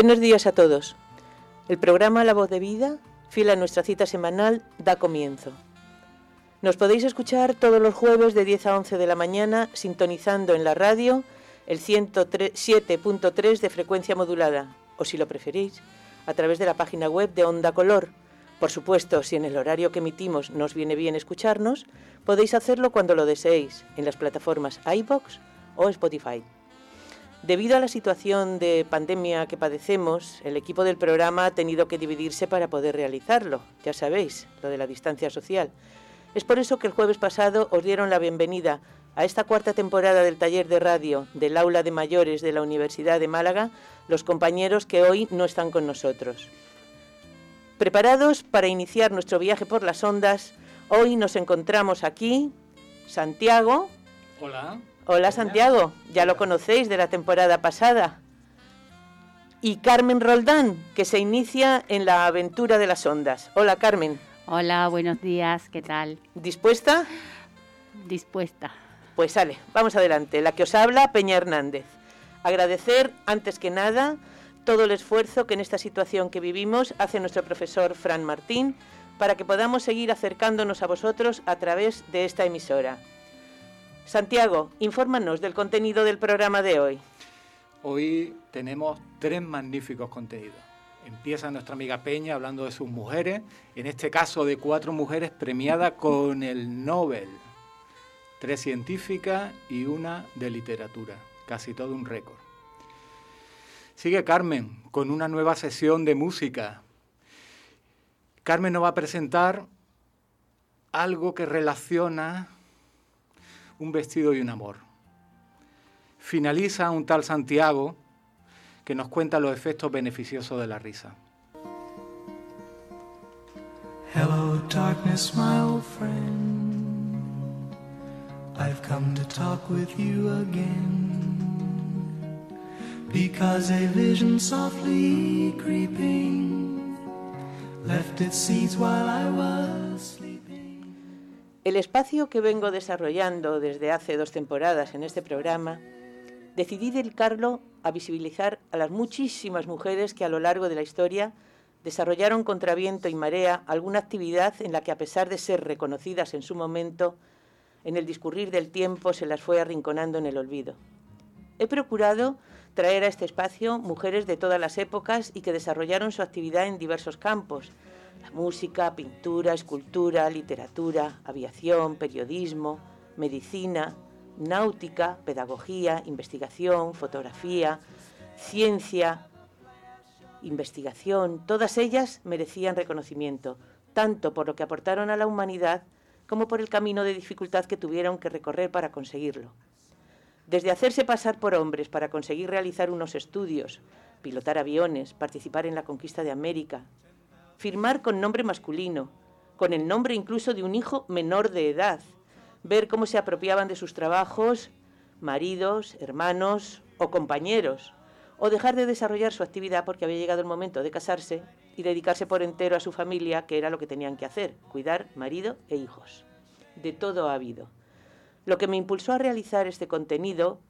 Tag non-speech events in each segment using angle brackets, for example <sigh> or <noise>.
Buenos días a todos. El programa La Voz de Vida, fiel a nuestra cita semanal, da comienzo. Nos podéis escuchar todos los jueves de 10 a 11 de la mañana sintonizando en la radio el 107.3 de frecuencia modulada, o si lo preferís, a través de la página web de Onda Color. Por supuesto, si en el horario que emitimos nos viene bien escucharnos, podéis hacerlo cuando lo deseéis, en las plataformas iBox o Spotify. Debido a la situación de pandemia que padecemos, el equipo del programa ha tenido que dividirse para poder realizarlo. Ya sabéis, lo de la distancia social. Es por eso que el jueves pasado os dieron la bienvenida a esta cuarta temporada del taller de radio del aula de mayores de la Universidad de Málaga los compañeros que hoy no están con nosotros. Preparados para iniciar nuestro viaje por las ondas, hoy nos encontramos aquí, Santiago. Hola. Hola Santiago, ya lo conocéis de la temporada pasada. Y Carmen Roldán, que se inicia en la aventura de las ondas. Hola Carmen. Hola, buenos días, ¿qué tal? ¿Dispuesta? Dispuesta. Pues sale, vamos adelante. La que os habla, Peña Hernández. Agradecer, antes que nada, todo el esfuerzo que en esta situación que vivimos hace nuestro profesor Fran Martín para que podamos seguir acercándonos a vosotros a través de esta emisora. Santiago, infórmanos del contenido del programa de hoy. Hoy tenemos tres magníficos contenidos. Empieza nuestra amiga Peña hablando de sus mujeres, en este caso de cuatro mujeres premiadas con el Nobel, tres científicas y una de literatura, casi todo un récord. Sigue Carmen con una nueva sesión de música. Carmen nos va a presentar algo que relaciona un vestido y un amor. Finaliza un tal Santiago que nos cuenta los efectos beneficiosos de la risa. Hello darkness, my old friend. I've come to talk with you again. Because a vision softly creeping left its seeds while I was el espacio que vengo desarrollando desde hace dos temporadas en este programa, decidí dedicarlo a visibilizar a las muchísimas mujeres que a lo largo de la historia desarrollaron contra viento y marea alguna actividad en la que a pesar de ser reconocidas en su momento, en el discurrir del tiempo se las fue arrinconando en el olvido. He procurado traer a este espacio mujeres de todas las épocas y que desarrollaron su actividad en diversos campos, la música, pintura, escultura, literatura, aviación, periodismo, medicina, náutica, pedagogía, investigación, fotografía, ciencia, investigación, todas ellas merecían reconocimiento, tanto por lo que aportaron a la humanidad como por el camino de dificultad que tuvieron que recorrer para conseguirlo. Desde hacerse pasar por hombres para conseguir realizar unos estudios, pilotar aviones, participar en la conquista de América, firmar con nombre masculino, con el nombre incluso de un hijo menor de edad, ver cómo se apropiaban de sus trabajos maridos, hermanos o compañeros, o dejar de desarrollar su actividad porque había llegado el momento de casarse y dedicarse por entero a su familia, que era lo que tenían que hacer, cuidar marido e hijos. De todo ha habido. Lo que me impulsó a realizar este contenido,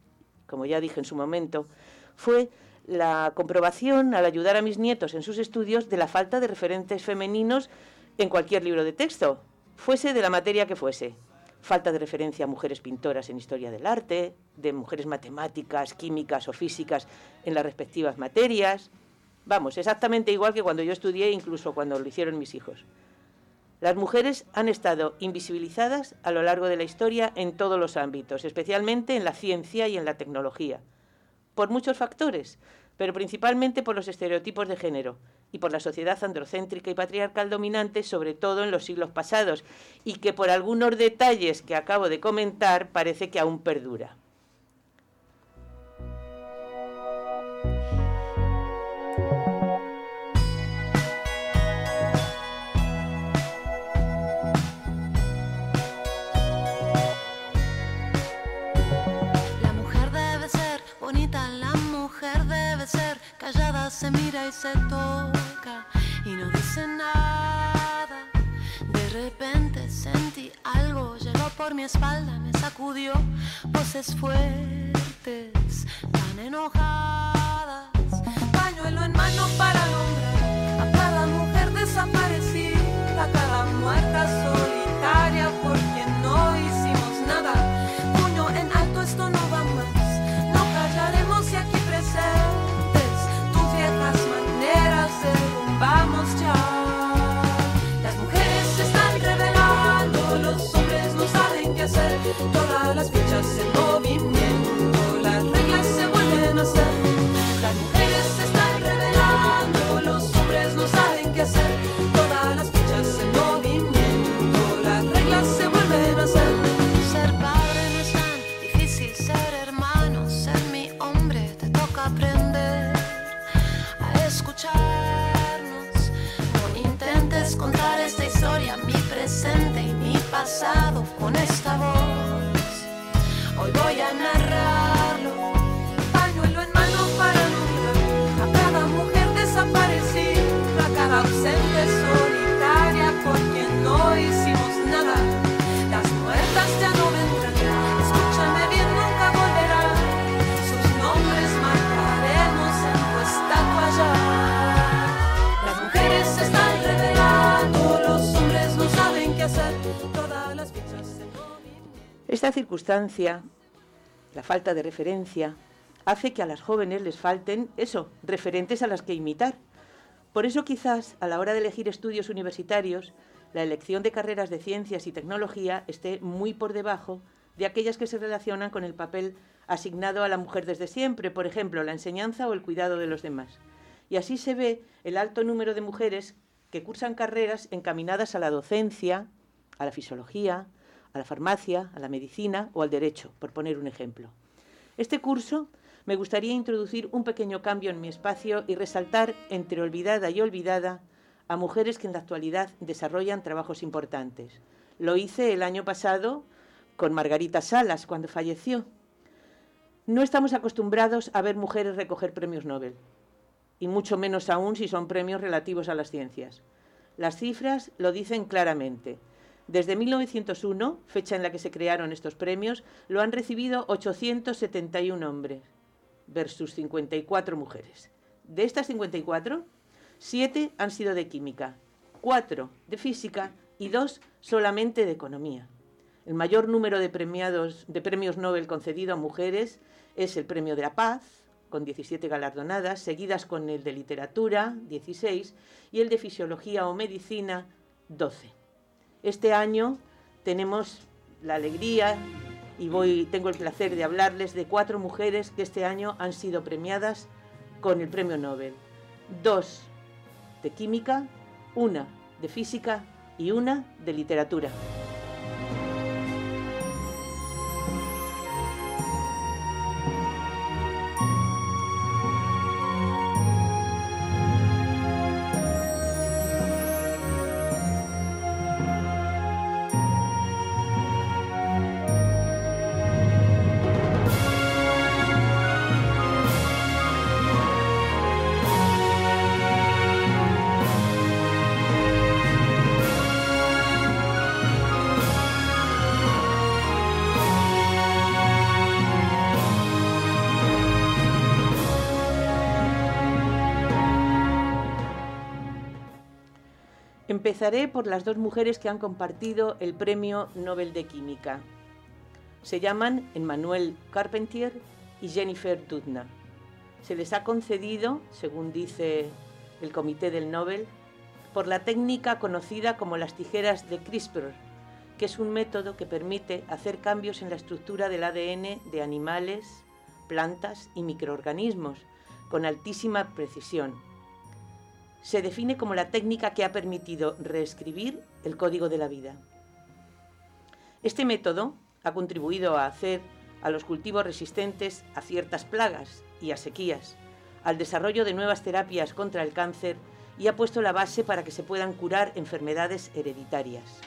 como ya dije en su momento, fue la comprobación al ayudar a mis nietos en sus estudios de la falta de referentes femeninos en cualquier libro de texto, fuese de la materia que fuese. Falta de referencia a mujeres pintoras en historia del arte, de mujeres matemáticas, químicas o físicas en las respectivas materias. Vamos, exactamente igual que cuando yo estudié, incluso cuando lo hicieron mis hijos. Las mujeres han estado invisibilizadas a lo largo de la historia en todos los ámbitos, especialmente en la ciencia y en la tecnología por muchos factores, pero principalmente por los estereotipos de género y por la sociedad androcéntrica y patriarcal dominante, sobre todo en los siglos pasados, y que por algunos detalles que acabo de comentar parece que aún perdura. Y no dice nada. De repente sentí algo, llegó por mi espalda, me sacudió voces fuertes, tan enojadas. Pañuelo en Esta circunstancia, la falta de referencia, hace que a las jóvenes les falten eso, referentes a las que imitar. Por eso quizás a la hora de elegir estudios universitarios, la elección de carreras de ciencias y tecnología esté muy por debajo de aquellas que se relacionan con el papel asignado a la mujer desde siempre, por ejemplo, la enseñanza o el cuidado de los demás. Y así se ve el alto número de mujeres que cursan carreras encaminadas a la docencia, a la fisiología, a la farmacia, a la medicina o al derecho, por poner un ejemplo. Este curso me gustaría introducir un pequeño cambio en mi espacio y resaltar entre olvidada y olvidada a mujeres que en la actualidad desarrollan trabajos importantes. Lo hice el año pasado con Margarita Salas cuando falleció. No estamos acostumbrados a ver mujeres recoger premios Nobel, y mucho menos aún si son premios relativos a las ciencias. Las cifras lo dicen claramente. Desde 1901, fecha en la que se crearon estos premios, lo han recibido 871 hombres versus 54 mujeres. De estas 54, 7 han sido de química, 4 de física y 2 solamente de economía. El mayor número de, premiados, de premios Nobel concedido a mujeres es el Premio de la Paz, con 17 galardonadas, seguidas con el de Literatura, 16, y el de Fisiología o Medicina, 12. Este año tenemos la alegría y voy, tengo el placer de hablarles de cuatro mujeres que este año han sido premiadas con el premio Nobel. Dos de química, una de física y una de literatura. Empezaré por las dos mujeres que han compartido el Premio Nobel de Química. Se llaman Emmanuel Carpentier y Jennifer Doudna. Se les ha concedido, según dice el Comité del Nobel, por la técnica conocida como las tijeras de CRISPR, que es un método que permite hacer cambios en la estructura del ADN de animales, plantas y microorganismos con altísima precisión se define como la técnica que ha permitido reescribir el código de la vida. Este método ha contribuido a hacer a los cultivos resistentes a ciertas plagas y a sequías, al desarrollo de nuevas terapias contra el cáncer y ha puesto la base para que se puedan curar enfermedades hereditarias.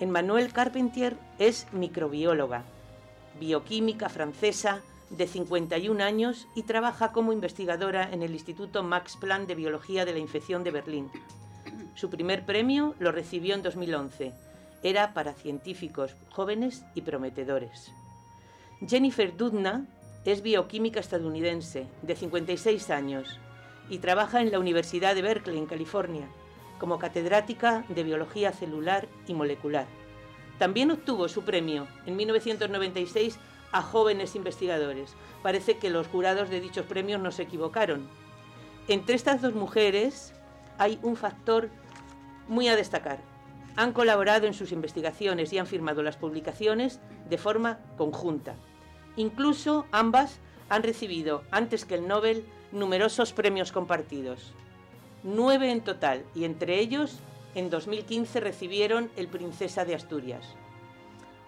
Emmanuel Carpentier es microbióloga, bioquímica francesa, de 51 años y trabaja como investigadora en el Instituto Max Planck de Biología de la Infección de Berlín. Su primer premio lo recibió en 2011. Era para científicos jóvenes y prometedores. Jennifer Doudna es bioquímica estadounidense, de 56 años, y trabaja en la Universidad de Berkeley, en California, como catedrática de biología celular y molecular. También obtuvo su premio en 1996 a jóvenes investigadores. Parece que los jurados de dichos premios no se equivocaron. Entre estas dos mujeres hay un factor muy a destacar. Han colaborado en sus investigaciones y han firmado las publicaciones de forma conjunta. Incluso ambas han recibido, antes que el Nobel, numerosos premios compartidos. Nueve en total, y entre ellos, en 2015 recibieron el Princesa de Asturias.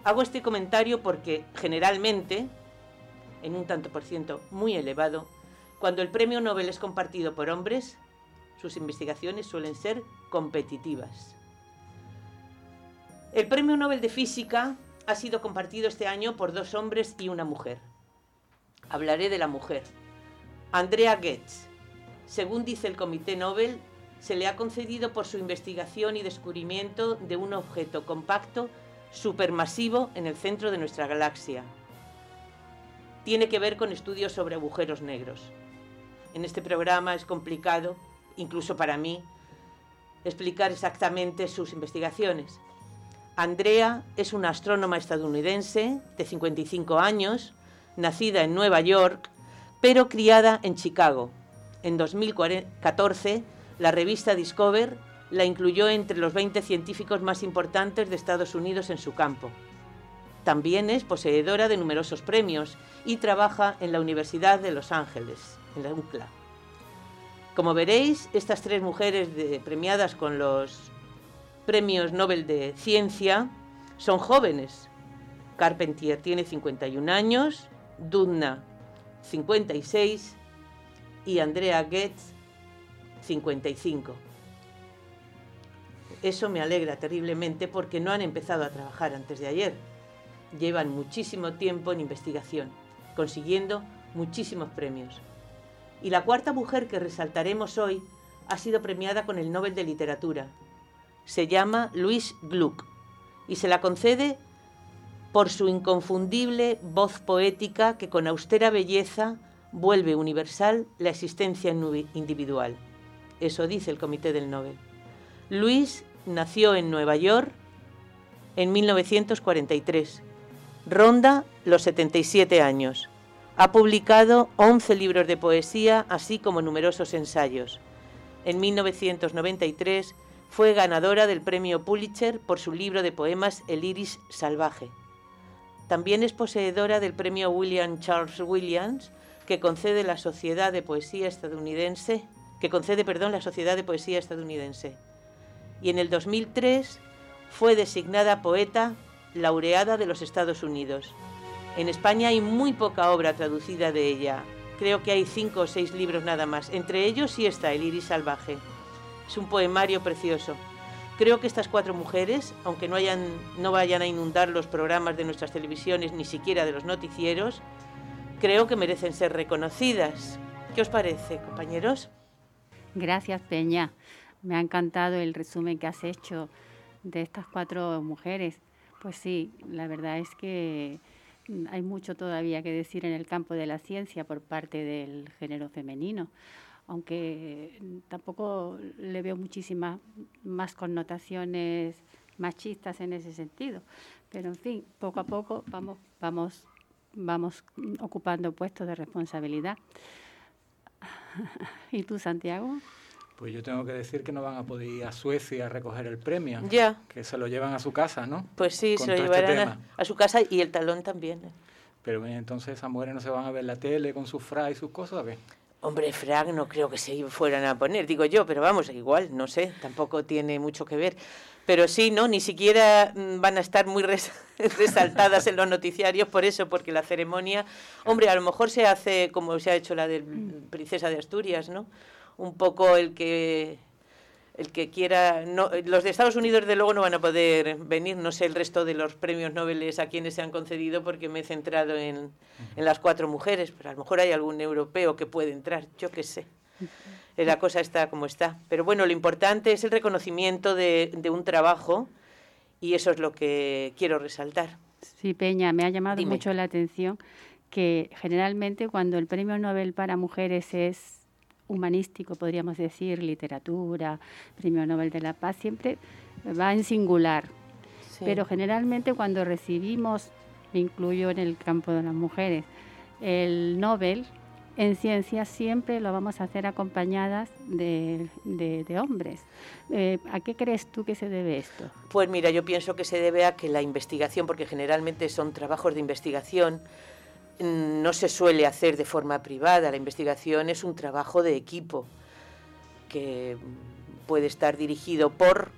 Hago este comentario porque generalmente, en un tanto por ciento muy elevado, cuando el premio Nobel es compartido por hombres, sus investigaciones suelen ser competitivas. El premio Nobel de Física ha sido compartido este año por dos hombres y una mujer. Hablaré de la mujer. Andrea Goetz. Según dice el Comité Nobel, se le ha concedido por su investigación y descubrimiento de un objeto compacto supermasivo en el centro de nuestra galaxia. Tiene que ver con estudios sobre agujeros negros. En este programa es complicado, incluso para mí, explicar exactamente sus investigaciones. Andrea es una astrónoma estadounidense de 55 años, nacida en Nueva York, pero criada en Chicago. En 2014, la revista Discover la incluyó entre los 20 científicos más importantes de Estados Unidos en su campo. También es poseedora de numerosos premios y trabaja en la Universidad de Los Ángeles, en la UCLA. Como veréis, estas tres mujeres premiadas con los premios Nobel de Ciencia son jóvenes. Carpentier tiene 51 años, Dudna 56 y Andrea Goetz 55. Eso me alegra terriblemente porque no han empezado a trabajar antes de ayer. Llevan muchísimo tiempo en investigación, consiguiendo muchísimos premios. Y la cuarta mujer que resaltaremos hoy ha sido premiada con el Nobel de Literatura. Se llama Louise Gluck y se la concede por su inconfundible voz poética que con austera belleza vuelve universal la existencia individual. Eso dice el Comité del Nobel. Luis nació en Nueva York en 1943. Ronda los 77 años. Ha publicado 11 libros de poesía, así como numerosos ensayos. En 1993 fue ganadora del premio Pulitzer por su libro de poemas El iris salvaje. También es poseedora del premio William Charles Williams, que concede la Sociedad de Poesía estadounidense que concede perdón, la Sociedad de Poesía estadounidense. Y en el 2003 fue designada poeta laureada de los Estados Unidos. En España hay muy poca obra traducida de ella. Creo que hay cinco o seis libros nada más. Entre ellos sí está El iris salvaje. Es un poemario precioso. Creo que estas cuatro mujeres, aunque no, hayan, no vayan a inundar los programas de nuestras televisiones ni siquiera de los noticieros, creo que merecen ser reconocidas. ¿Qué os parece, compañeros? Gracias, Peña. Me ha encantado el resumen que has hecho de estas cuatro mujeres. Pues sí, la verdad es que hay mucho todavía que decir en el campo de la ciencia por parte del género femenino, aunque tampoco le veo muchísimas más connotaciones machistas en ese sentido. Pero en fin, poco a poco vamos, vamos, vamos ocupando puestos de responsabilidad. <laughs> ¿Y tú, Santiago? Pues yo tengo que decir que no van a poder ir a Suecia a recoger el premio. Ya. Que se lo llevan a su casa, ¿no? Pues sí, se lo este llevarán a, su casa y el talón también. ¿eh? Pero entonces esas mujeres no se van a ver la tele con sus frac y sus cosas, ¿qué? Hombre, frac no creo que se fueran a poner, digo yo, pero vamos, igual, no sé, tampoco tiene mucho que ver. Pero sí, ¿no? Ni siquiera mm, van a estar muy <laughs> resaltadas en los noticiarios por eso, porque la ceremonia, hombre, a lo mejor se hace como se ha hecho la de Princesa de Asturias, ¿no? Un poco el que el que quiera, no, los de Estados Unidos de luego no van a poder venir, no sé el resto de los premios Nobel a quienes se han concedido porque me he centrado en, en las cuatro mujeres, pero a lo mejor hay algún europeo que puede entrar, yo qué sé la cosa está como está. Pero bueno, lo importante es el reconocimiento de, un trabajo y eso es lo que quiero resaltar. Sí, Peña, me ha llamado mucho la atención que generalmente cuando el premio Nobel para mujeres es humanístico, podríamos decir, literatura, premio Nobel de la Paz, siempre va en singular. Pero generalmente cuando recibimos, me incluyo en el campo de las mujeres, el Nobel, en ciencia siempre lo vamos a hacer acompañadas de, hombres. Eh, ¿A qué crees tú que se debe esto? Pues mira, yo pienso que se debe a que la investigación, porque generalmente son trabajos de investigación, no se suele hacer de forma privada. La investigación es un trabajo de equipo que puede estar dirigido por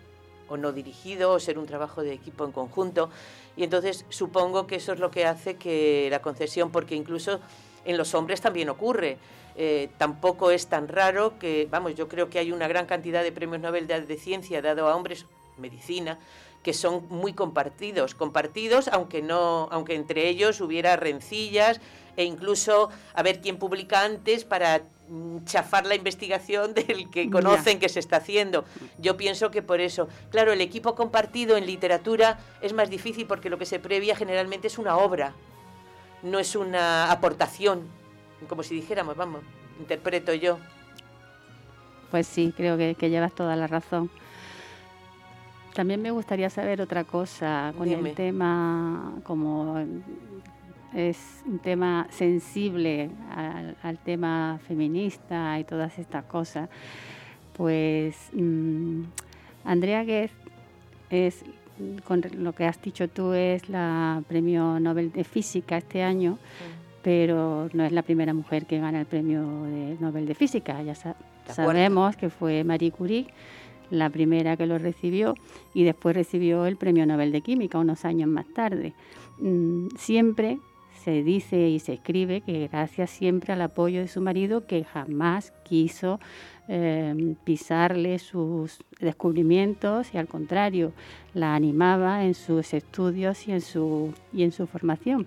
o no dirigido, o ser un trabajo de equipo en conjunto. Y entonces supongo que eso es lo que hace que la concesión, porque incluso en los hombres también ocurre. Eh, tampoco es tan raro que, vamos, yo creo que hay una gran cantidad de premios Nobel de, ciencia dado a hombres, medicina, que son muy compartidos, compartidos aunque no, aunque entre ellos hubiera rencillas e incluso a ver quién publica antes para mm, chafar la investigación <laughs> del que conocen que se está haciendo. Yo pienso que por eso, claro, el equipo compartido en literatura es más difícil porque lo que se previa generalmente es una obra, no es una aportación, como si dijéramos, vamos, interpreto yo. Pues sí, creo que, llevas toda la razón. También me gustaría saber otra cosa con el tema, como es un tema sensible al, tema feminista y todas estas cosas, pues mm, Andrea Guez es con lo que has dicho tú, es la premio Nobel de Física este año, pero no es la primera mujer que gana el premio de Nobel de Física. Ya sabemos que fue Marie Curie la primera que lo recibió y después recibió el premio Nobel de Química unos años más tarde. Mm, siempre se dice y se escribe que gracias siempre al apoyo de su marido que jamás quiso eh, pisarle sus descubrimientos y al contrario, la animaba en sus estudios y en su, y en su formación.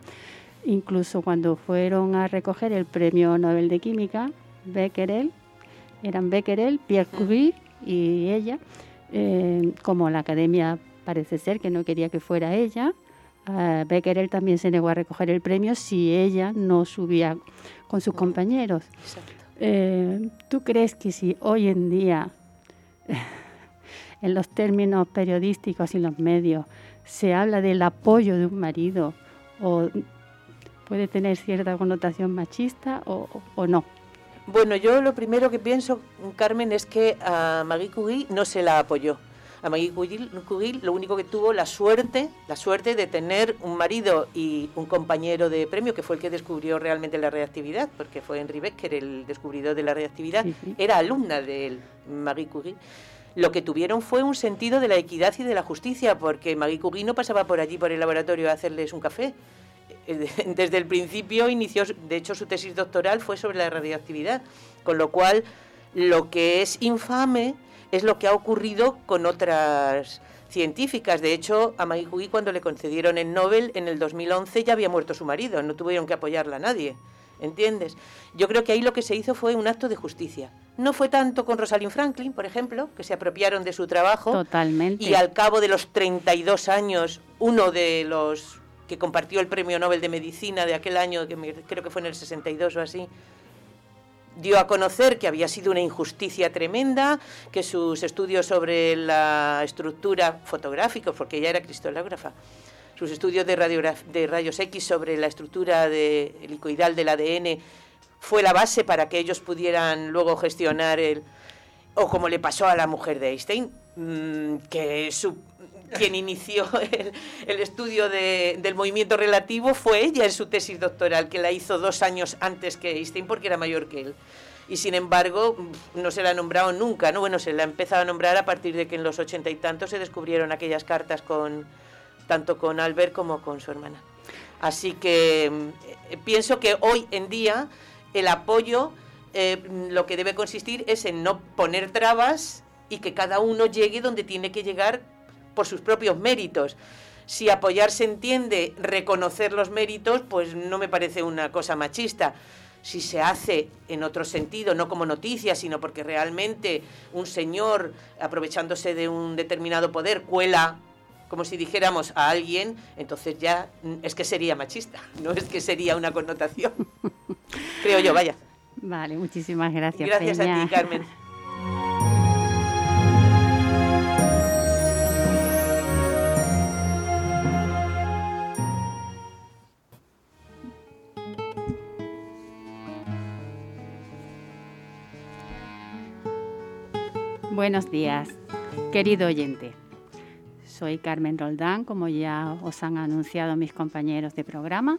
Incluso cuando fueron a recoger el premio Nobel de Química, Becquerel, eran Becquerel, Pierre Curie y ella, eh, como la academia parece ser que no quería que fuera ella, uh, Becquerel también se negó a recoger el premio si ella no subía con sus compañeros. Eh, ¿Tú crees que si hoy en día, <laughs> en los términos periodísticos y los medios, se habla del apoyo de un marido, o puede tener cierta connotación machista o, no? Bueno, yo lo primero que pienso, Carmen, es que a Marie Curie no se la apoyó a Maggie Curie lo único que tuvo la suerte, la suerte de tener un marido y un compañero de premio que fue el que descubrió realmente la reactividad, porque fue Henry Becker el descubridor de la reactividad, era alumna de Marie Curie. Lo que tuvieron fue un sentido de la equidad y de la justicia, porque Marie Curie no pasaba por allí, por el laboratorio, a hacerles un café. Eh, <laughs> desde el principio inició, de hecho su tesis doctoral fue sobre la radioactividad, con lo cual lo que es infame es lo que ha ocurrido con otras científicas. De hecho, a Maggie Curie cuando le concedieron el Nobel en el 2011 ya había muerto su marido, no tuvieron que apoyarla a nadie. ¿Entiendes? Yo creo que ahí lo que se hizo fue un acto de justicia. No fue tanto con Rosalind Franklin, por ejemplo, que se apropiaron de su trabajo. Totalmente. Y al cabo de los 32 años, uno de los que compartió el premio Nobel de Medicina de aquel año, que creo que fue en el 62 o así, dio a conocer que había sido una injusticia tremenda, que sus estudios sobre la estructura fotográfica, porque ella era cristalógrafa, sus estudios de, de rayos X sobre la estructura de, helicoidal del ADN fue la base para que ellos pudieran luego gestionar el... o como le pasó a la mujer de Einstein, mm, que su, quien inició <laughs> el, estudio del movimiento relativo fue ella en su tesis doctoral, que la hizo dos años antes que Einstein porque era mayor que él. Y sin embargo, no se la ha nombrado nunca, ¿no? Bueno, se la ha empezado a nombrar a partir de que en los ochenta y tantos se descubrieron aquellas cartas con tanto con Albert como con su hermana. Así que eh, pienso que hoy en día el apoyo eh, lo que debe consistir es en no poner trabas y que cada uno llegue donde tiene que llegar por sus propios méritos. Si apoyar se entiende reconocer los méritos, pues no me parece una cosa machista. Si se hace en otro sentido, no como noticia, sino porque realmente un señor, aprovechándose de un determinado poder, cuela como si dijéramos a alguien, entonces ya es que sería machista, <laughs> no es que sería una connotación. <laughs> Creo yo, vaya. Vale, muchísimas gracias. Gracias a ti, Carmen. <laughs> Buenos días, querido oyente. Soy Carmen Roldán, como ya os han anunciado mis compañeros de programa,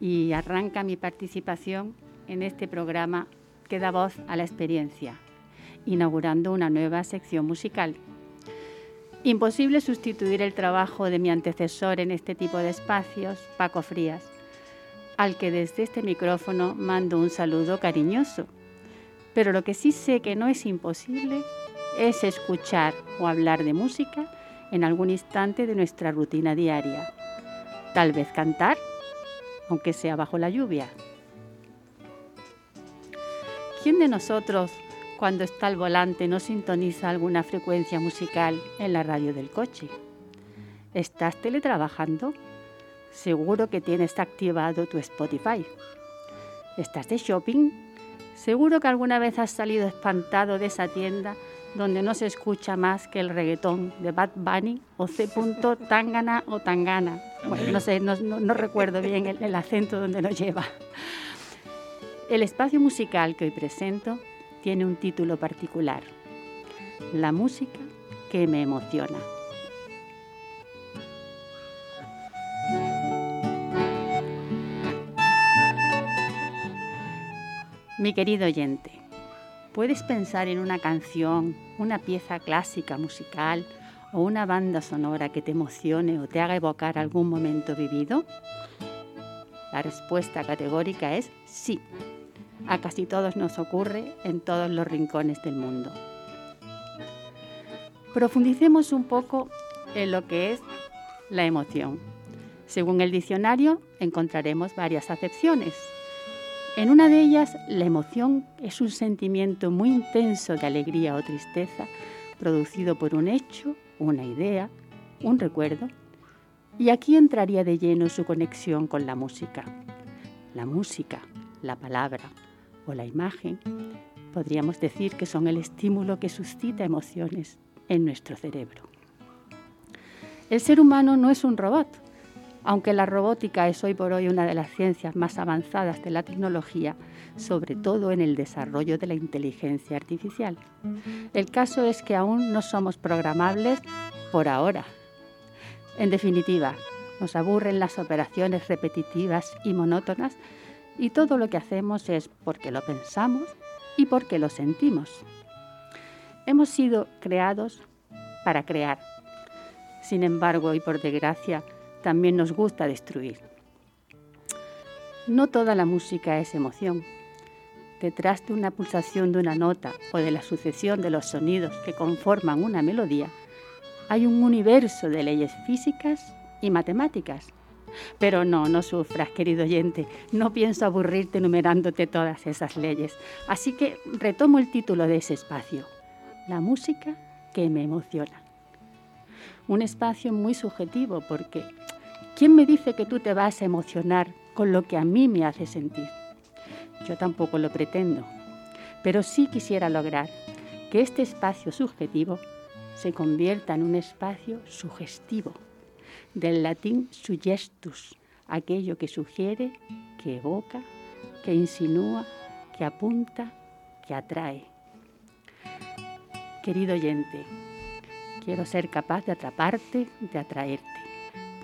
y arranca mi participación en este programa que da voz a la experiencia, inaugurando una nueva sección musical. Imposible sustituir el trabajo de mi antecesor en este tipo de espacios, Paco Frías, al que desde este micrófono mando un saludo cariñoso pero lo que sí sé que no es imposible es escuchar o hablar de música en algún instante de nuestra rutina diaria. Tal vez cantar, aunque sea bajo la lluvia. ¿Quién de nosotros, cuando está al volante, no sintoniza alguna frecuencia musical en la radio del coche? ¿Estás teletrabajando? Seguro que tienes activado tu Spotify. ¿Estás de shopping? Seguro que alguna vez has salido espantado de esa tienda donde no se escucha más que el reggaetón de Bad Bunny o C. Tangana o Tangana. Bueno, no sé, no, recuerdo bien el, el acento donde lo lleva. El espacio musical que hoy presento tiene un título particular, La música que me emociona. Mi querido oyente, ¿puedes pensar en una canción, una pieza clásica musical o una banda sonora que te emocione o te haga evocar algún momento vivido? La respuesta categórica es sí. A casi todos nos ocurre en todos los rincones del mundo. Profundicemos un poco en lo que es la emoción. Según el diccionario encontraremos varias acepciones, en una de ellas, la emoción es un sentimiento muy intenso de alegría o tristeza producido por un hecho, una idea, un recuerdo. Y aquí entraría de lleno su conexión con la música. La música, la palabra o la imagen podríamos decir que son el estímulo que suscita emociones en nuestro cerebro. El ser humano no es un robot, aunque la robótica es hoy por hoy una de las ciencias más avanzadas de la tecnología, sobre todo en el desarrollo de la inteligencia artificial. El caso es que aún no somos programables por ahora. En definitiva, nos aburren las operaciones repetitivas y monótonas y todo lo que hacemos es porque lo pensamos y porque lo sentimos. Hemos sido creados para crear. Sin embargo, y por desgracia, también nos gusta destruir. No toda la música es emoción. Detrás de una pulsación de una nota o de la sucesión de los sonidos que conforman una melodía, hay un universo de leyes físicas y matemáticas. Pero no, no sufras, querido oyente, no pienso aburrirte enumerándote todas esas leyes. Así que retomo el título de ese espacio, la música que me emociona. Un espacio muy subjetivo porque ¿Quién me dice que tú te vas a emocionar con lo que a mí me hace sentir? Yo tampoco lo pretendo, pero sí quisiera lograr que este espacio subjetivo se convierta en un espacio sugestivo, del latín suggestus, aquello que sugiere, que evoca, que insinúa, que apunta, que atrae. Querido oyente, quiero ser capaz de atraparte, de atraerte.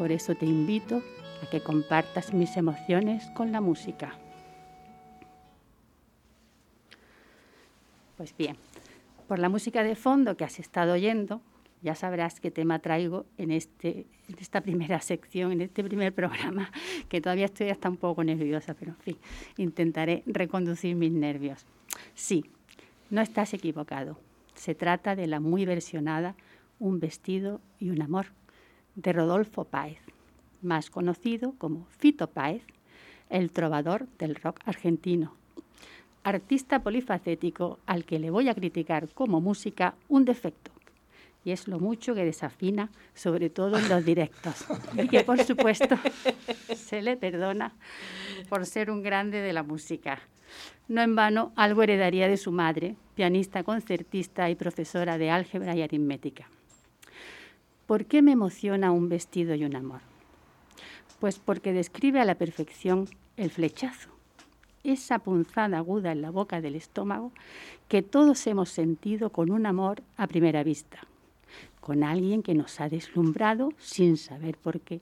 Por eso te invito a que compartas mis emociones con la música. Pues bien, por la música de fondo que has estado oyendo, ya sabrás qué tema traigo en, este, esta primera sección, en este primer programa, <laughs> que todavía estoy hasta un poco nerviosa, pero en fin, intentaré reconducir mis nervios. Sí, no estás equivocado. Se trata de la muy versionada Un vestido y un amor, de Rodolfo Páez, más conocido como Fito Páez, el trovador del rock argentino. Artista polifacético al que le voy a criticar como música un defecto, y es lo mucho que desafina, sobre todo en los directos, y que por supuesto <laughs> se le perdona por ser un grande de la música. No en vano, algo heredaría de su madre, pianista, concertista y profesora de álgebra y aritmética. ¿Por qué me emociona un vestido y un amor? Pues porque describe a la perfección el flechazo, esa punzada aguda en la boca del estómago que todos hemos sentido con un amor a primera vista, con alguien que nos ha deslumbrado sin saber por qué,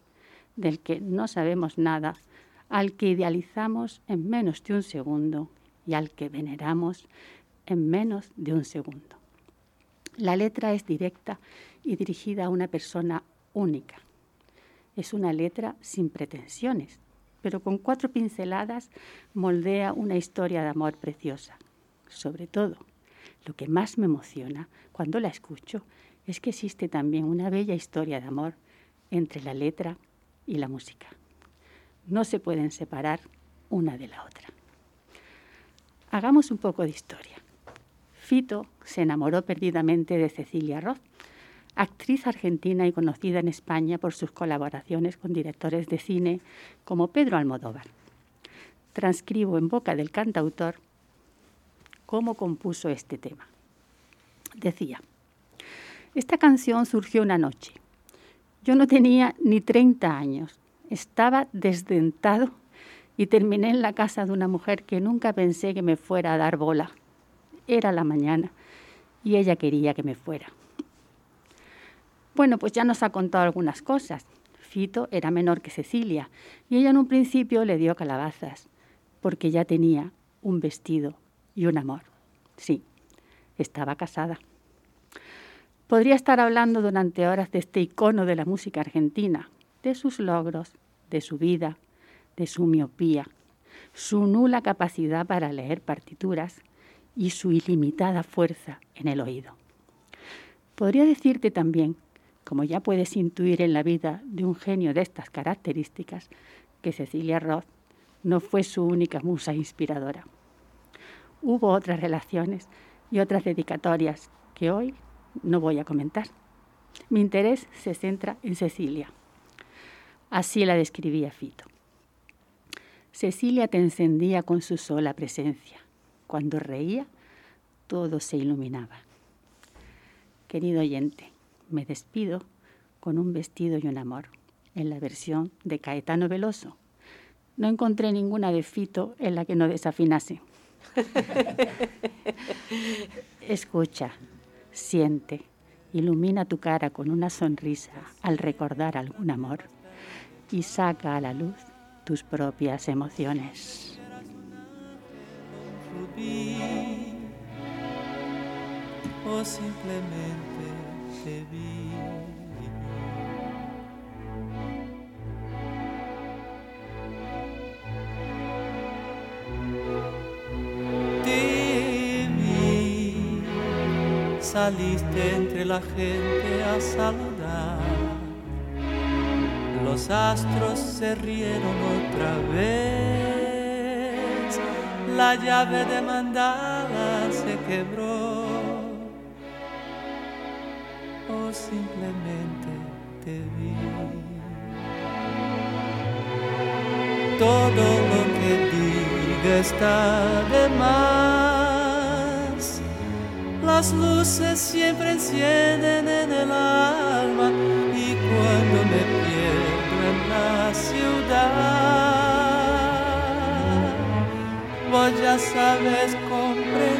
del que no sabemos nada, al que idealizamos en menos de un segundo y al que veneramos en menos de un segundo. La letra es directa y dirigida a una persona única. Es una letra sin pretensiones, pero con cuatro pinceladas moldea una historia de amor preciosa. Sobre todo, lo que más me emociona cuando la escucho es que existe también una bella historia de amor entre la letra y la música. No se pueden separar una de la otra. Hagamos un poco de historia. Fito se enamoró perdidamente de Cecilia Roth, actriz argentina y conocida en España por sus colaboraciones con directores de cine como Pedro Almodóvar. Transcribo en boca del cantautor cómo compuso este tema. Decía, esta canción surgió una noche. Yo no tenía ni 30 años, estaba desdentado y terminé en la casa de una mujer que nunca pensé que me fuera a dar bola era la mañana y ella quería que me fuera. Bueno, pues ya nos ha contado algunas cosas. Fito era menor que Cecilia y ella en un principio le dio calabazas porque ya tenía un vestido y un amor. Sí, estaba casada. Podría estar hablando durante horas de este icono de la música argentina, de sus logros, de su vida, de su miopía, su nula capacidad para leer partituras y su ilimitada fuerza en el oído. Podría decirte también, como ya puedes intuir en la vida de un genio de estas características, que Cecilia Roth no fue su única musa inspiradora. Hubo otras relaciones y otras dedicatorias que hoy no voy a comentar. Mi interés se centra en Cecilia. Así la describía Fito. Cecilia te encendía con su sola presencia cuando reía, todo se iluminaba. Querido oyente, me despido con un vestido y un amor, en la versión de Caetano Veloso. No encontré ninguna de Fito en la que no desafinase. <laughs> Escucha, siente, ilumina tu cara con una sonrisa al recordar algún amor y saca a la luz tus propias emociones o simplemente. Te vi, saliste entre la gente a saludar. Los astros se rieron otra vez la llave de mandala se quebró o simplemente te vi. Todo lo que diga está de más. Las luces siempre encienden en el alma y cuando me pierdo en la ciudad sabes comprender.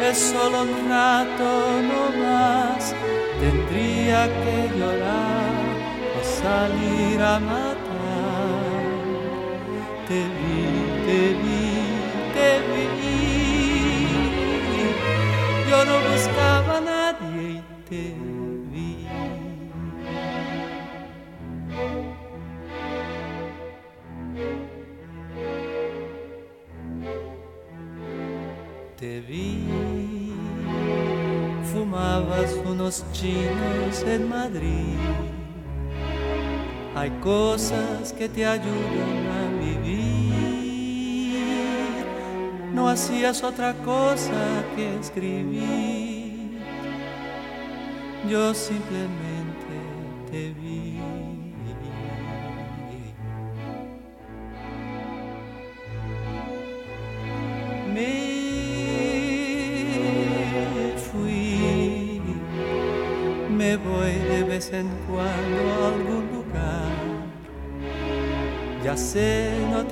Es solo un rato no más, tendría que llorar o salir a matar. Te vi, te vi, te vi. Yo no buscaba a nadie y te unos chinos en Madrid. Hay cosas que te ayudan a vivir. No hacías otra cosa que escribir. Yo simplemente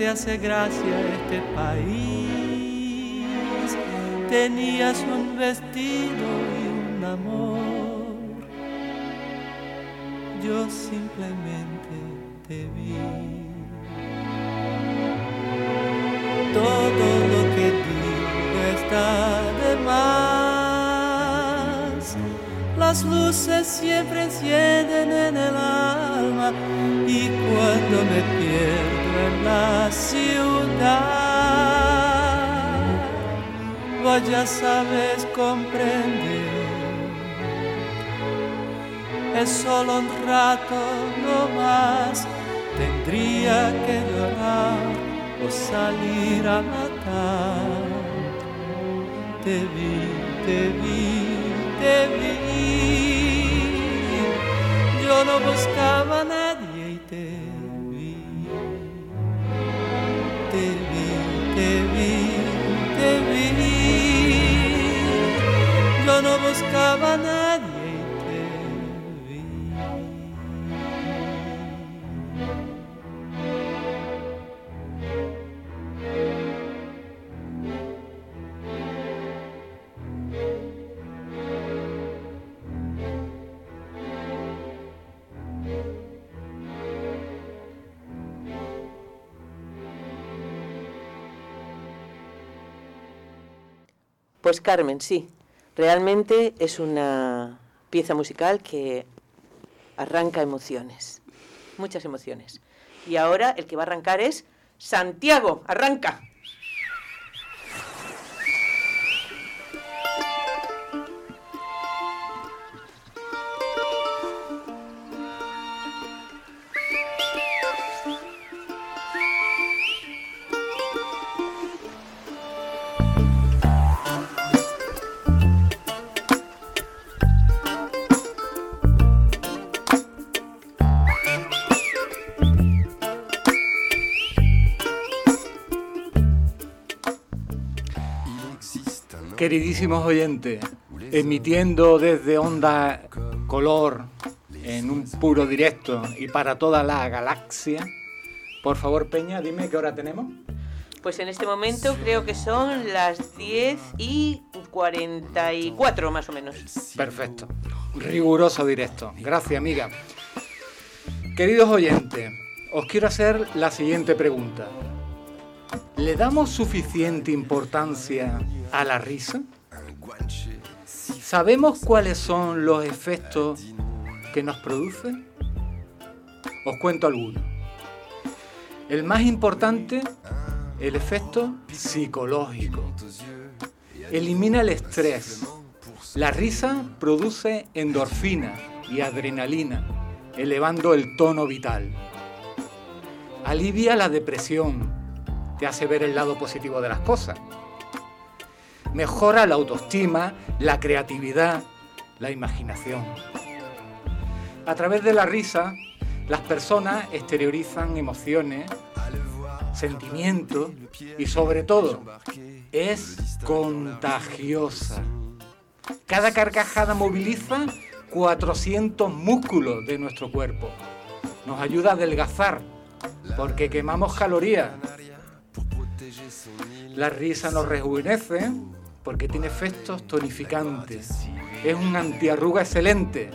te hace gracia este país. Tenías un vestido y un amor. Yo simplemente te vi. Todo lo que digo está de más. Las luces siempre encienden en el alma y cuando me pierdo en la ciudad, vos ya sabes comprender. Es solo un rato no más, tendría que llorar o salir a matar. Te vi, te vi, te vi. Yo no buscaba a nadie y te No buscaba a nadie y te vi. Pues Carmen, sí, realmente es una pieza musical que arranca emociones, muchas emociones. Y ahora el que va a arrancar es Santiago, arranca. Queridísimos oyentes, emitiendo desde Onda Color en un puro directo y para toda la galaxia, por favor Peña, dime qué hora tenemos. Pues en este momento creo que son las 10 y 44 más o menos. Perfecto, riguroso directo. Gracias amiga. Queridos oyentes, os quiero hacer la siguiente pregunta. ¿Le damos suficiente importancia a la risa? ¿Sabemos cuáles son los efectos que nos produce? Os cuento algunos. El más importante, el efecto psicológico. Elimina el estrés. La risa produce endorfina y adrenalina, elevando el tono vital. Alivia la depresión, te hace ver el lado positivo de las cosas. Mejora la autoestima, la creatividad, la imaginación. A través de la risa, las personas exteriorizan emociones, sentimientos y sobre todo es contagiosa. Cada carcajada moviliza 400 músculos de nuestro cuerpo. Nos ayuda a adelgazar porque quemamos calorías la risa nos rejuvenece porque tiene efectos tonificantes. Es un antiarruga excelente.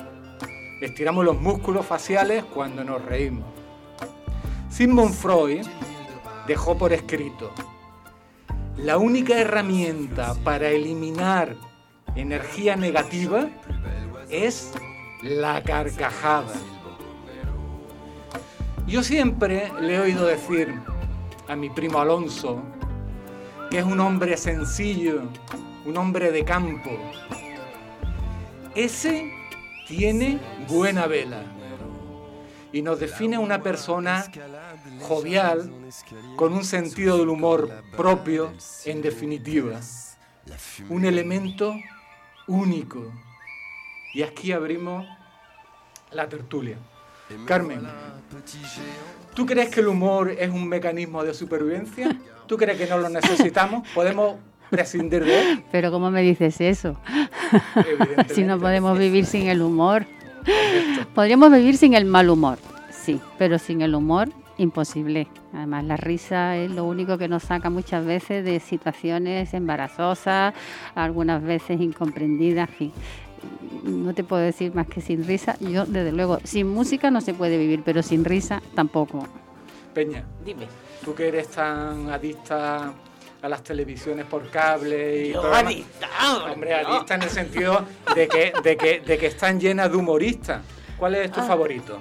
Estiramos los músculos faciales cuando nos reímos. Sigmund Freud dejó por escrito, la única herramienta para eliminar energía negativa es la carcajada. Yo siempre le he oído decir a mi primo Alonso, que es un hombre sencillo, un hombre de campo. Ese tiene buena vela y nos define una persona jovial, con un sentido del humor propio, en definitiva. Un elemento único. Y aquí abrimos la tertulia. Carmen, ¿tú crees que el humor es un mecanismo de supervivencia? ¿Tú crees que no lo necesitamos? ¿Podemos prescindir de él? Pero ¿cómo me dices eso? si no podemos vivir sin el humor. Podríamos vivir sin el mal humor, sí, pero sin el humor imposible. Además, la risa es lo único que nos saca muchas veces de situaciones embarazosas, algunas veces incomprendidas, en fin. No te puedo decir más que sin risa. Yo, desde luego, sin música no se puede vivir, pero sin risa tampoco. Peña, Dime. tú que eres tan adicta a las televisiones por cable y Yo adicta, Hombre, no. adicta en el sentido de que, de que, de que están llenas de humoristas. ¿Cuál es tu Ah. favorito?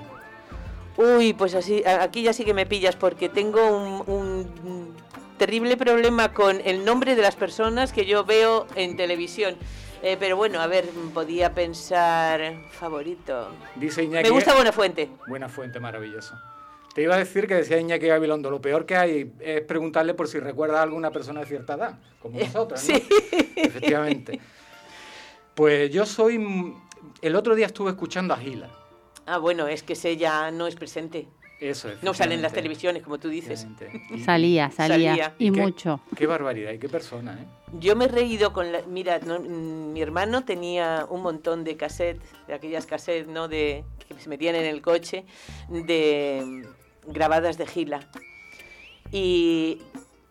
Uy, pues así, aquí ya sí que me pillas porque tengo un, un terrible problema con el nombre de las personas que yo veo en televisión. Eh, pero bueno, a ver, podía pensar favorito. Dice Iñaki. Me gusta Buenafuente. Buena fuente, maravilloso. Te iba a decir que decía Iñaki Gabilondo, lo peor que hay es preguntarle por si recuerda a alguna persona de cierta edad, como <laughs> nosotros, ¿no? sí. Efectivamente. Pues yo soy... El otro día estuve escuchando a Gila. Ah, bueno, es que ese ya no es presente. Eso es. No sale en las televisiones, como tú dices. Salía, salía, Salía. y qué- mucho. Qué barbaridad y qué persona, ¿eh? Yo me he reído con la... Mira, no, mm, mi hermano tenía un montón de cassettes, de aquellas cassettes, ¿no? De, que se metían en el coche, de mm, grabadas de Gila. Y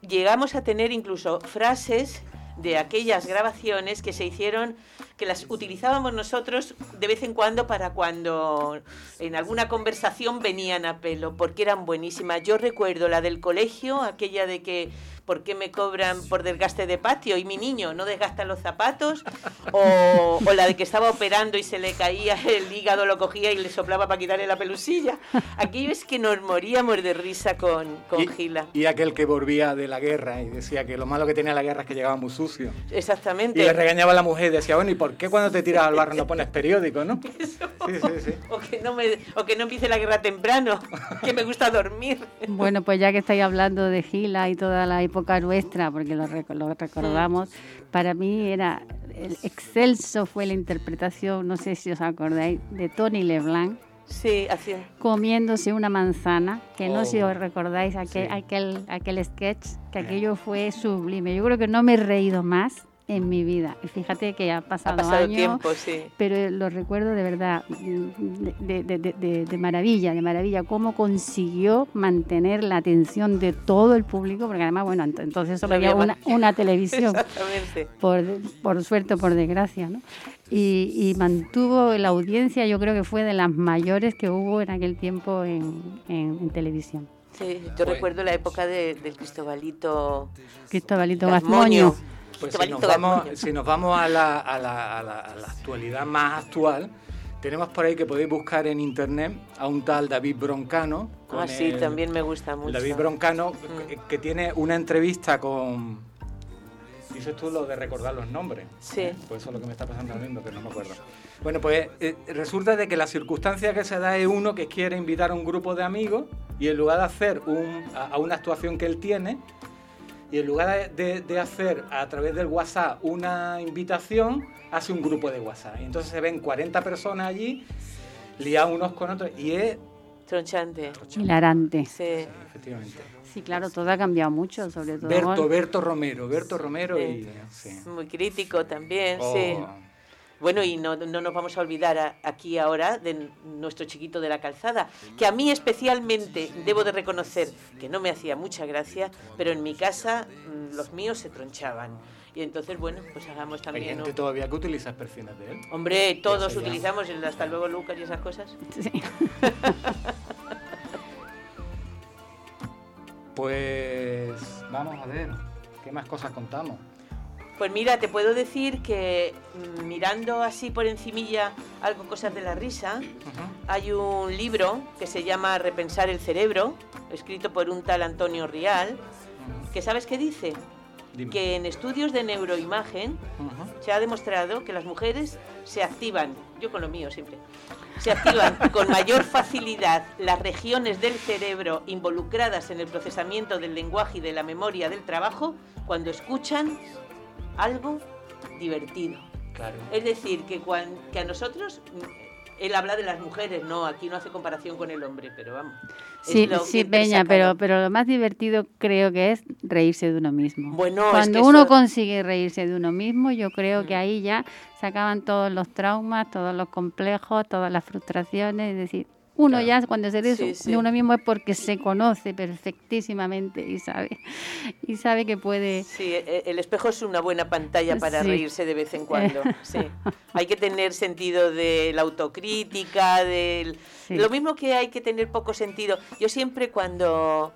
llegamos a tener incluso frases de aquellas grabaciones que se hicieron, que las utilizábamos nosotros de vez en cuando para cuando en alguna conversación venían a pelo, porque eran buenísimas. Yo recuerdo la del colegio, aquella de que ¿por qué me cobran por desgaste de patio? Y mi niño no desgasta los zapatos. O, o la de que estaba operando y se le caía el hígado, lo cogía y le soplaba para quitarle la pelusilla. Aquello es que nos moríamos de risa con, con y, Gila. y aquel que volvía de la guerra y decía que lo malo que tenía la guerra es que llegaba muy sucio. Y Exactamente. le regañaba a la mujer y decía, bueno, ¿y por qué cuando te tiras al barro no pones periódico, no? <laughs> Sí, sí, sí. <laughs> O que, no me, o que no empiece la guerra temprano, que me gusta dormir. Bueno, pues ya que estáis hablando de Gila y toda la época nuestra, porque lo, rec- lo recordamos, para mí era el excelso fue la interpretación, no sé si os acordáis, de Tony Leblanc Sí, así. comiéndose una manzana, que no sé si Oh, os recordáis aquel, sí. aquel, aquel sketch, que aquello fue sublime. Yo creo que no me he reído más en mi vida. Y fíjate que ha Ha pasado, pasado años, tiempo, sí. pero lo recuerdo de verdad, de, de- de- de- de maravilla, de maravilla, cómo consiguió mantener la atención de todo el público, porque además, bueno, ent- entonces solo había una, una televisión, Exactamente. por, por suerte o por desgracia, ¿no? Y, y mantuvo la audiencia, yo creo que fue de las mayores que hubo en aquel tiempo en, en- en televisión. Sí, yo recuerdo la época de- del Cristobalito Cristóbalito Gazmoño. Gazmoño. Pues si nos vamos, si nos vamos a, la, a la- a la- a la actualidad más actual, tenemos por ahí que podéis buscar en internet a un tal David Broncano. Ah, sí, el- también me gusta mucho. David Broncano, Mm. que, que tiene una entrevista con... Dices tú lo de recordar los nombres. Sí. ¿eh? Pues eso es lo que me está pasando mismo, que no me acuerdo. Bueno, pues eh, resulta de que la circunstancia que se da es uno que quiere invitar a un grupo de amigos y en lugar de hacer un, a, a una actuación que él tiene, y en lugar de, hacer a través del WhatsApp una invitación, hace un grupo de WhatsApp. Y entonces se ven 40 personas allí, liados unos con otros, y es... Tronchante. Hilarante. Sí. Efectivamente. Sí, claro, todo ha cambiado mucho, sobre todo. Berto, Berto Romero, Berto Romero y... Sí. sí. Muy crítico también, Oh, sí. Bueno, y no, no nos vamos a olvidar a- aquí ahora de nuestro chiquito de la calzada, que a mí especialmente debo de reconocer que no me hacía mucha gracia, pero en mi casa mm, los míos se tronchaban. Y entonces, bueno, pues hagamos Hay también... gente ¿no? todavía que utiliza perfiles de él. Hombre, todos utilizamos el hasta luego Lucas y esas cosas. Sí. <laughs> Pues vamos a ver, ¿qué más cosas contamos? Pues mira, te puedo decir que mm, mirando así por encimilla algo cosas de la risa, hay un libro que se llama Repensar el cerebro, escrito por un tal Antonio Rial, que sabes qué dice? Dime. Que en estudios de neuroimagen se ha demostrado que las mujeres se activan, yo con lo mío siempre, se activan con mayor facilidad las regiones del cerebro involucradas en el procesamiento del lenguaje y de la memoria del trabajo cuando escuchan algo divertido. Claro. Es decir, que, cuan- que a nosotros mm, él habla de las mujeres, no, aquí no hace comparación con el hombre, pero vamos. Sí, sí, Peña, pero, pero lo más divertido creo que es reírse de uno mismo. Bueno, Cuando uno consigue reírse de uno mismo, yo creo que mm. ahí ya se acaban todos los traumas, todos los complejos, todas las frustraciones, es decir, uno ya cuando se dice de uno mismo es porque se conoce perfectísimamente y sabe y sabe que puede. Sí, e, e, el espejo es una buena pantalla para reírse de vez en cuando. <laughs> Sí. Hay que tener sentido de la autocrítica, del lo mismo que hay que tener poco sentido. Yo siempre cuando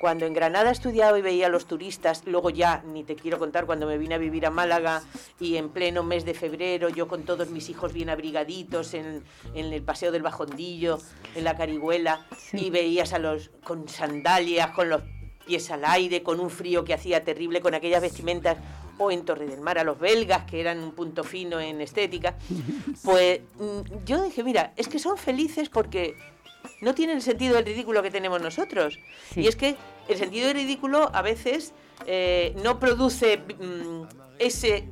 cuando en Granada estudiaba y veía a los turistas, luego ya, ni te quiero contar, cuando me vine a vivir a Málaga y en pleno mes de febrero, yo con todos mis hijos bien abrigaditos en, el Paseo del Bajondillo, en la Carihuela, y veías a los con sandalias, con los pies al aire, con un frío que hacía terrible, con aquellas vestimentas, o en Torre del Mar a los belgas, que eran un punto fino en estética, <laughs> pues mm, yo dije, mira, es que son felices porque no tiene el sentido del ridículo que tenemos nosotros. Y es que el sentido del ridículo a veces eh, no produce mm, ese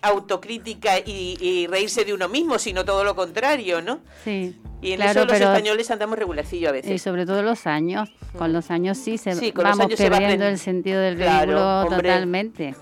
autocrítica y, reírse de uno mismo, sino todo lo contrario, ¿no? Sí. Y en eso los españoles andamos regularcillo a veces. Y sobre todo los años. Con los años sí se vamos perdiendo el sentido del ridículo totalmente.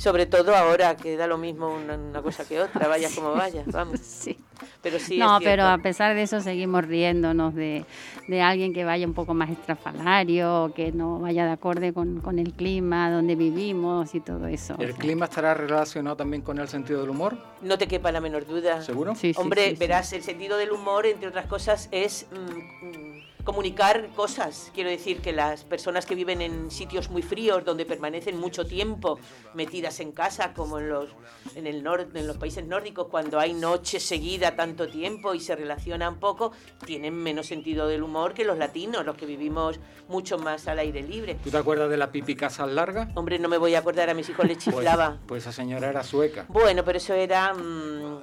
Sobre todo ahora, que da lo mismo una, cosa que otra, vaya como vaya, <laughs> vamos. Sí. Pero sí no, pero a pesar de eso seguimos riéndonos de, de, alguien que vaya un poco más estrafalario, que no vaya de acorde con, con, el clima donde vivimos y todo eso. ¿El clima estará relacionado también con el sentido del humor? No te quepa la menor duda. ¿Seguro? Sí, Hombre, verás, el sentido del humor, entre otras cosas, es... Mm, mm, comunicar cosas. Quiero decir que las personas que viven en sitios muy fríos, donde permanecen mucho tiempo metidas en casa, como en los, en el norte, en los países nórdicos, cuando hay noche seguida tanto tiempo y se relacionan poco, tienen menos sentido del humor que los latinos, los que vivimos mucho más al aire libre. ¿Tú te acuerdas de la pipi casa larga? Hombre, no me voy a acordar, a mis hijos les pues, chiflaba. Pues, esa señora era sueca. Bueno, pero eso era mm,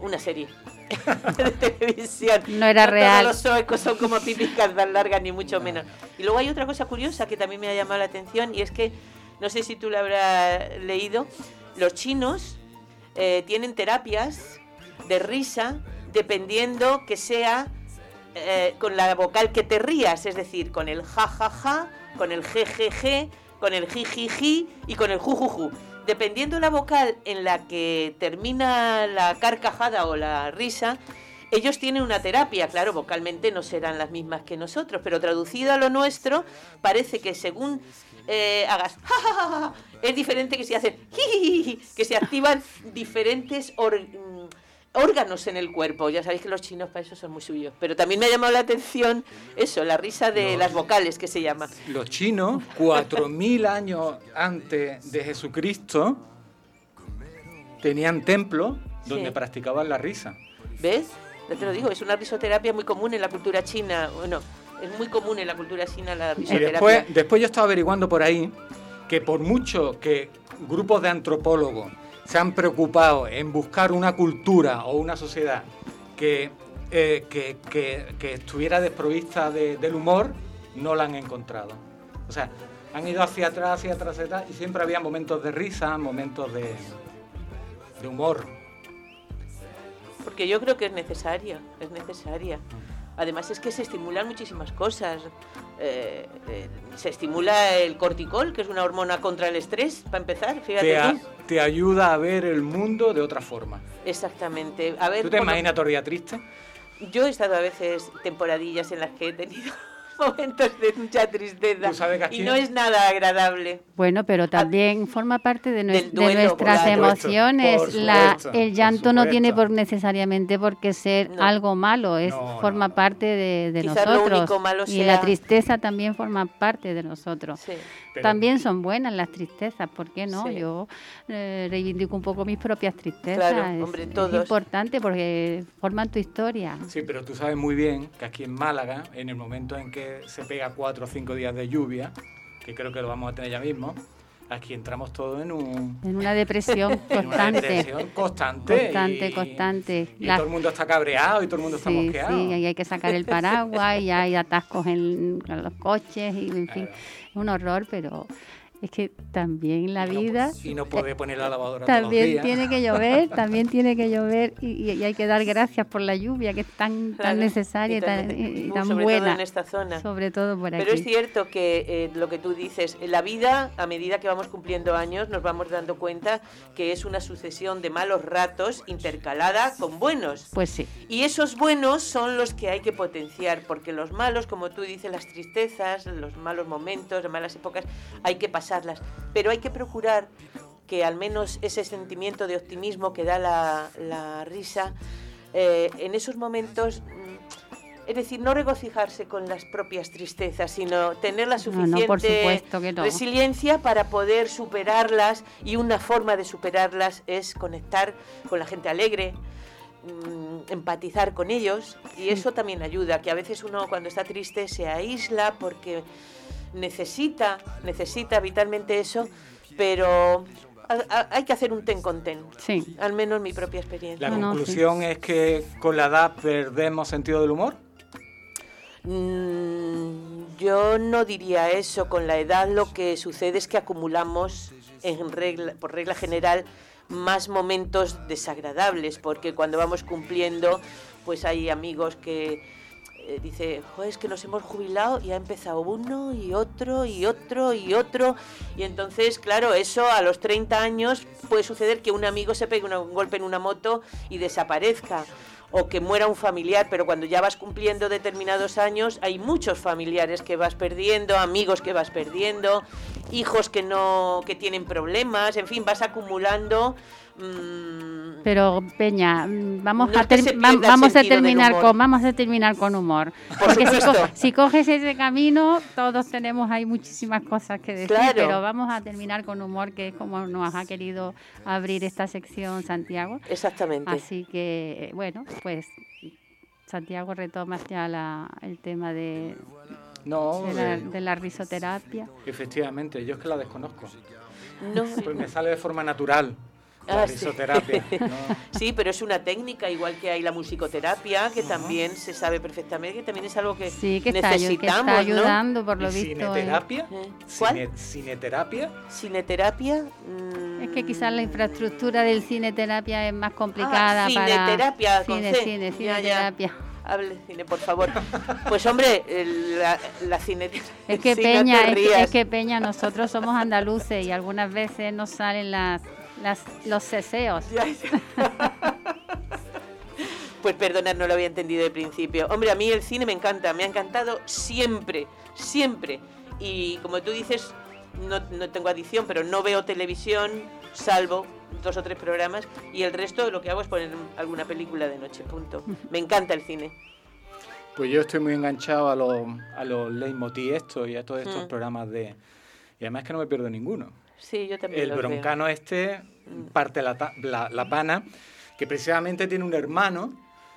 una serie. <laughs> de televisión. No era real. Todos los suecos son como típicas tan largas, ni mucho menos. Y luego hay otra cosa curiosa que también me ha llamado la atención y es que, no sé si tú lo habrás leído, los chinos eh, tienen terapias de risa dependiendo que sea eh, con la vocal que te rías, es decir, con el ja ja ja, con el jejeje, con el jijiji y con el jujuju dependiendo la vocal en la que termina la carcajada o la risa, ellos tienen una terapia, claro, vocalmente no serán las mismas que nosotros, pero traducido a lo nuestro, parece que según eh, hagas <laughs> es diferente que si haces <laughs> que se activan diferentes órganos en el cuerpo. Ya sabéis que los chinos para eso son muy suyos. Pero también me ha llamado la atención eso, la risa de las vocales, que se llama. Los chinos, cuatro mil años antes de Jesucristo, tenían templos donde practicaban la risa. ¿Ves? Ya te lo digo, es una risoterapia muy común en la cultura china. Bueno, es muy común en la cultura china la risoterapia. después, después yo estaba averiguando por ahí que por mucho que grupos de antropólogos se han preocupado en buscar una cultura o una sociedad que, eh, que, estuviera desprovista del humor, no la han encontrado. O sea, han ido hacia atrás, hacia atrás, hacia atrás, y siempre había momentos de risa, momentos de, de humor. Porque yo creo que es necesaria, es necesaria. Además es que se estimulan muchísimas cosas. Eh, eh, se estimula el corticol, que es una hormona contra el estrés, para empezar, fíjate te, te ayuda a ver el mundo de otra forma. Exactamente. A ver, ¿Tú te imaginas tu día triste? Yo he estado a veces temporadillas en las que he tenido momentos de mucha tristeza. y no es nada agradable. Bueno, pero también forma parte de, nuestras emociones. la, el llanto no tiene por necesariamente por qué ser algo malo, es forma parte de, nosotros. y la tristeza también forma parte de nosotros. También son buenas las tristezas, ¿por qué no? Yo eh, reivindico un poco mis propias tristezas. es, es importante porque forman tu historia. Sí, pero tú sabes muy bien que aquí en Málaga, en el momento en que se pega cuatro o cinco días de lluvia, que creo que lo vamos a tener ya mismo, aquí entramos todos en un... En una depresión <laughs> constante. depresión constante. Constante, constante. Y, todo el mundo está cabreado y todo el mundo está mosqueado. Sí, y hay que sacar el paraguas y hay atascos en, los coches y en fin, <laughs> es un horror, pero es que también la vida... y no puede poner la lavadora <laughs> También tiene que llover, también tiene que llover y, hay que dar gracias por la lluvia que es tan, tan necesaria y tan, y tan sobre buena. Todo en esta zona. Sobre todo por aquí. Pero es cierto que eh, lo que tú dices, la vida, a medida que vamos cumpliendo años, nos vamos dando cuenta que es una sucesión de malos ratos intercalada con buenos. Pues sí. Y esos buenos son los que hay que potenciar, porque los malos, como tú dices, las tristezas, los malos momentos, las malas épocas, hay que pasar pero hay que procurar que al menos ese sentimiento de optimismo que da la, risa, eh, en esos momentos, mm, es decir, no regocijarse con las propias tristezas, sino tener la suficiente resiliencia para poder superarlas y una forma de superarlas es conectar con la gente alegre, mm, empatizar con ellos y eso también ayuda, que a veces uno cuando está triste se aísla porque necesita, necesita vitalmente eso, pero hay que hacer un ten con ten. Sí. Al menos mi propia experiencia. La conclusión es que con la edad perdemos sentido del humor. Mm, yo no diría eso. Con la edad lo que sucede es que acumulamos, en regla, por regla general, más momentos desagradables, porque cuando vamos cumpliendo, pues hay amigos que eh, dice, es que nos hemos jubilado y ha empezado uno y otro y otro y otro. Y entonces, claro, eso a los 30 años puede suceder que un amigo se pegue un golpe en una moto y desaparezca o que muera un familiar, pero cuando ya vas cumpliendo determinados años hay muchos familiares que vas perdiendo, amigos que vas perdiendo, hijos que no que tienen problemas, en fin, vas acumulando. Pero Peña, mm, vamos a vamos a terminar con vamos a terminar con humor. Porque si, coges ese camino, todos tenemos ahí muchísimas cosas que decir, pero vamos a terminar con humor, que es como nos ha querido abrir esta sección Santiago. Exactamente. Así que bueno, pues Santiago retoma ya la, el tema de no, de la, risoterapia. Efectivamente, yo es que la desconozco. No. Pues me sale de forma natural. La ah, <laughs> Sí. pero es una técnica, igual que hay la musicoterapia, que también se sabe perfectamente, que también es algo que, sí, que necesitamos. Está, ayudando, por lo visto. ¿Cineterapia? ¿Eh? ¿Cuál? ¿Cineterapia? ¿Cineterapia? Mm. Es que quizás la infraestructura del cineterapia es más complicada ah, cineterapia, para... Cine, cine, cineterapia. hable cine, por favor. Pues hombre, la, la cine... Es que Peña, es, que Peña, nosotros somos andaluces y algunas veces nos salen las las, los ceseos. <laughs> pues perdonad, no lo había entendido de principio. Hombre, a mí el cine me encanta, me ha encantado siempre, siempre. Y como tú dices, no, no tengo adicción, pero no veo televisión, salvo dos o tres programas, y el resto lo que hago es poner alguna película de noche, punto. <laughs> Me encanta el cine. Pues yo estoy muy enganchado a los, a los leitmotiv estos y a todos estos mm. programas de... Y además que no me pierdo ninguno. Sí, yo también. El broncano este mm. parte la, la, pana, que precisamente tiene un hermano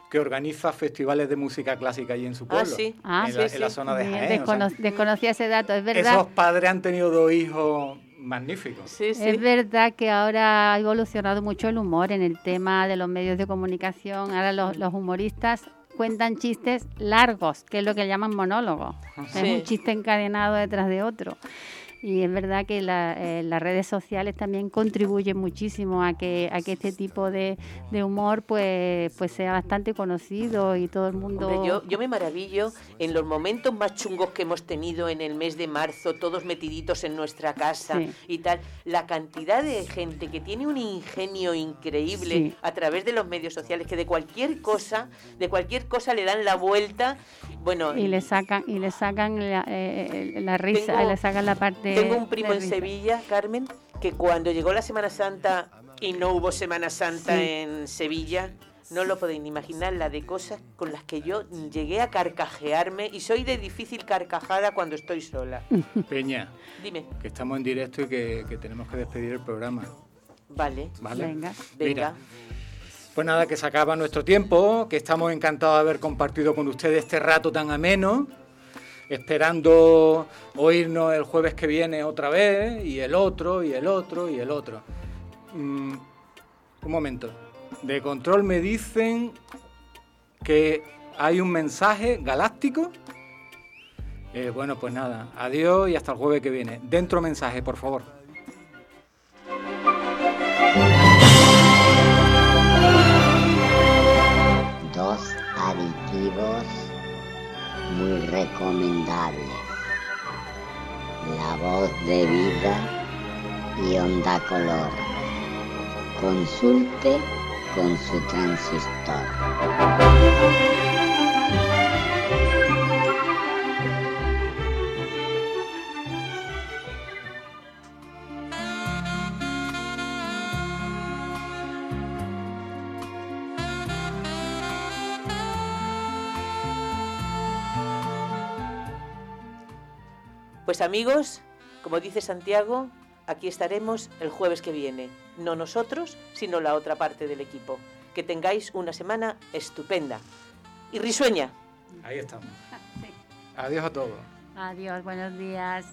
que organiza festivales de música clásica allí en su ah, pueblo. Ah, sí. Ah, en, la, en la zona de Jaén. desconocía ese dato, es verdad. Esos padres han tenido dos hijos magníficos. Sí, sí. Es verdad que ahora ha evolucionado mucho el humor en el tema de los medios de comunicación. Ahora los, los humoristas cuentan chistes largos, que es lo que llaman monólogo. Es un chiste encadenado detrás de otro. Y es verdad que eh, las redes sociales también contribuyen muchísimo a que, a que este tipo de, humor pues, pues sea bastante conocido y todo el mundo... yo, yo me maravillo en los momentos más chungos que hemos tenido en el mes de marzo, todos metiditos en nuestra casa y tal, la cantidad de gente que tiene un ingenio increíble a través de los medios sociales, que de cualquier cosa, de cualquier cosa le dan la vuelta, bueno... Y le sacan, y le sacan la, eh, eh, risa, y le sacan la parte tengo un primo en Sevilla, Carmen, que cuando llegó la Semana Santa y no hubo Semana Santa en Sevilla, no lo podéis ni imaginar la de cosas con las que yo llegué a carcajearme y soy de difícil carcajada cuando estoy sola. <laughs> Peña, dime. Que estamos en directo y que, tenemos que despedir el programa. Vale. Vale. Venga. Venga. pues nada, que se acaba nuestro tiempo, que estamos encantados de haber compartido con ustedes este rato tan ameno esperando oírnos el jueves que viene otra vez, y el otro, y el otro, y el otro. Mm, un momento. De control me dicen que hay un mensaje galáctico Eh, bueno, pues nada, adiós y hasta el jueves que viene. Dentro mensaje, por favor. Muy recomendables. La voz de vida y onda color. Consulte con su transistor. Pues amigos, como dice Santiago, aquí estaremos el jueves que viene. No nosotros, sino la otra parte del equipo. Que tengáis una semana estupenda. Y risueña. Ahí estamos. Adiós a todos. Adiós, buenos días.